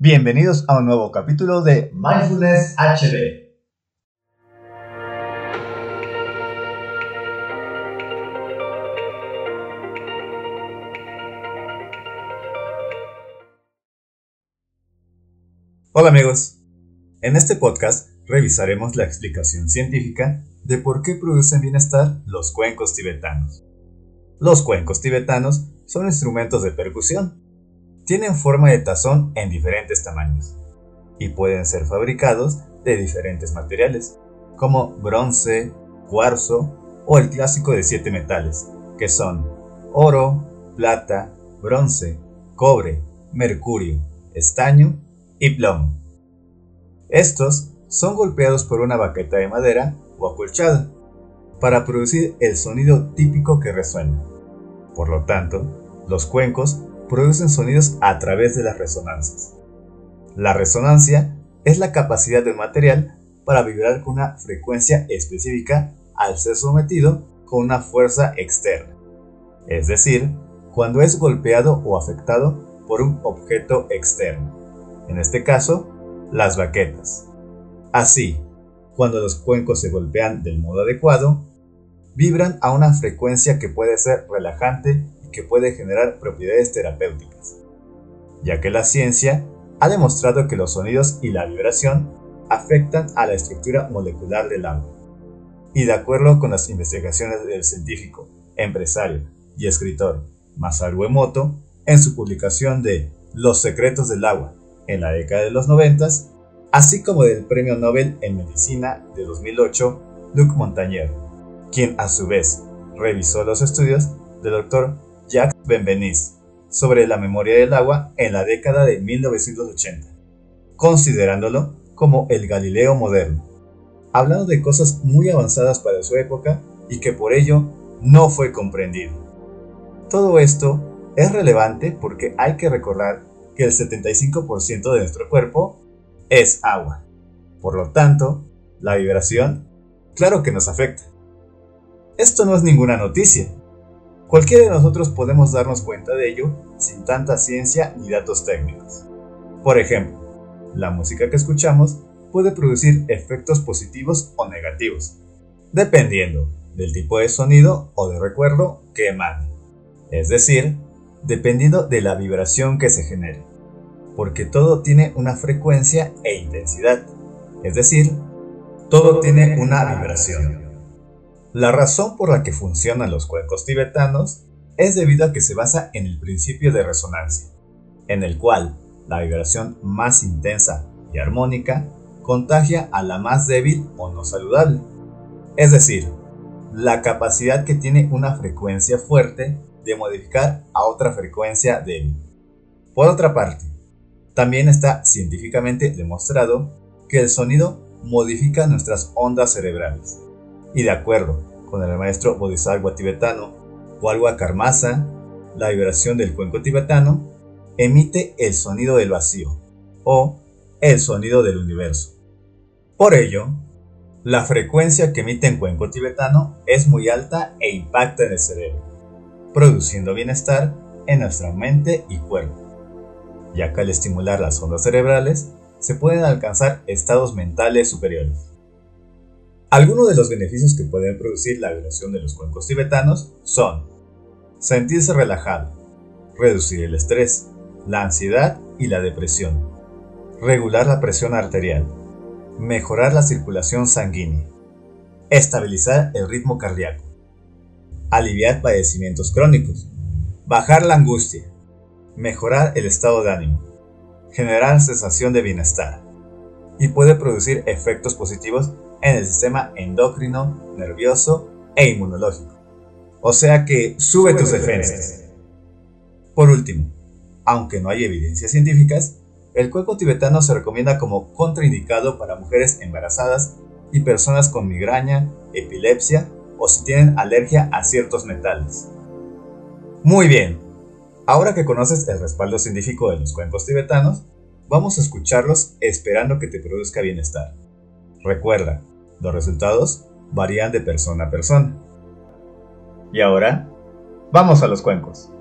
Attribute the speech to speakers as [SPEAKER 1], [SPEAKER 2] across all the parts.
[SPEAKER 1] Bienvenidos a un nuevo capítulo de
[SPEAKER 2] Mindfulness HD.
[SPEAKER 1] Hola amigos, en este podcast revisaremos la explicación científica de por qué producen bienestar los cuencos tibetanos. Los cuencos tibetanos son instrumentos de percusión. Tienen forma de tazón en diferentes tamaños y pueden ser fabricados de diferentes materiales, como bronce, cuarzo o el clásico de siete metales, que son oro, plata, bronce, cobre, mercurio, estaño y plomo. Estos son golpeados por una baqueta de madera o acolchada para producir el sonido típico que resuena. Por lo tanto, los cuencos producen sonidos a través de las resonancias. La resonancia es la capacidad del material para vibrar con una frecuencia específica al ser sometido con una fuerza externa, es decir, cuando es golpeado o afectado por un objeto externo, en este caso, las baquetas. Así, cuando los cuencos se golpean del modo adecuado, vibran a una frecuencia que puede ser relajante puede generar propiedades terapéuticas, ya que la ciencia ha demostrado que los sonidos y la vibración afectan a la estructura molecular del agua. Y de acuerdo con las investigaciones del científico, empresario y escritor Masaru Emoto, en su publicación de Los secretos del agua en la década de los 90, así como del Premio Nobel en Medicina de 2008, Luc Montagnier, quien a su vez revisó los estudios del Dr. Jacques Benveniste sobre la memoria del agua en la década de 1980, considerándolo como el Galileo moderno, hablando de cosas muy avanzadas para su época y que por ello no fue comprendido. Todo esto es relevante porque hay que recordar que el 75% de nuestro cuerpo es agua. Por lo tanto, la vibración, claro que nos afecta. Esto no es ninguna noticia. Cualquiera de nosotros podemos darnos cuenta de ello sin tanta ciencia ni datos técnicos. Por ejemplo, la música que escuchamos puede producir efectos positivos o negativos, dependiendo del tipo de sonido o de recuerdo que emane. Es decir, dependiendo de la vibración que se genere, porque todo tiene una frecuencia e intensidad, es decir, todo tiene una vibración. La razón por la que funcionan los cuencos tibetanos es debido a que se basa en el principio de resonancia, en el cual la vibración más intensa y armónica contagia a la más débil o no saludable. Es decir, la capacidad que tiene una frecuencia fuerte de modificar a otra frecuencia débil. Por otra parte, también está científicamente demostrado que el sonido modifica nuestras ondas cerebrales. Y de acuerdo con el maestro Bodhisattva tibetano Walwa Karmasa, la vibración del cuenco tibetano emite el sonido del vacío o el sonido del universo. Por ello, la frecuencia que emite en cuenco tibetano es muy alta e impacta en el cerebro, produciendo bienestar en nuestra mente y cuerpo, ya que al estimular las ondas cerebrales se pueden alcanzar estados mentales superiores. Algunos de los beneficios que pueden producir la vibración de los cuencos tibetanos son sentirse relajado, reducir el estrés, la ansiedad y la depresión, regular la presión arterial, mejorar la circulación sanguínea, estabilizar el ritmo cardíaco, aliviar padecimientos crónicos, bajar la angustia, mejorar el estado de ánimo, generar sensación de bienestar y puede producir efectos positivos en el sistema endocrino, nervioso e inmunológico. O sea que sube tus defensas. Por último, aunque no hay evidencias científicas, el cuenco tibetano se recomienda como contraindicado para mujeres embarazadas y personas con migraña, epilepsia o si tienen alergia a ciertos metales. Muy bien, ahora que conoces el respaldo científico de los cuencos tibetanos, vamos a escucharlos esperando que te produzca bienestar. Recuerda, los resultados varían de persona a persona. Y ahora, vamos a los cuencos.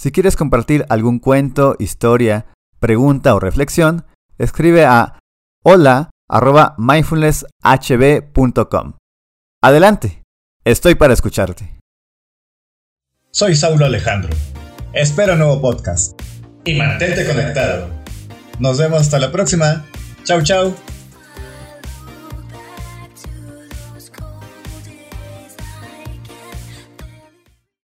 [SPEAKER 1] Si quieres compartir algún cuento, historia, pregunta o reflexión, escribe a hola@mindfulnesshb.com. Adelante, estoy para escucharte.
[SPEAKER 2] Soy Saulo Alejandro. Espero nuevo podcast. Y mantente conectado. Nos vemos hasta la próxima. Chau, chau.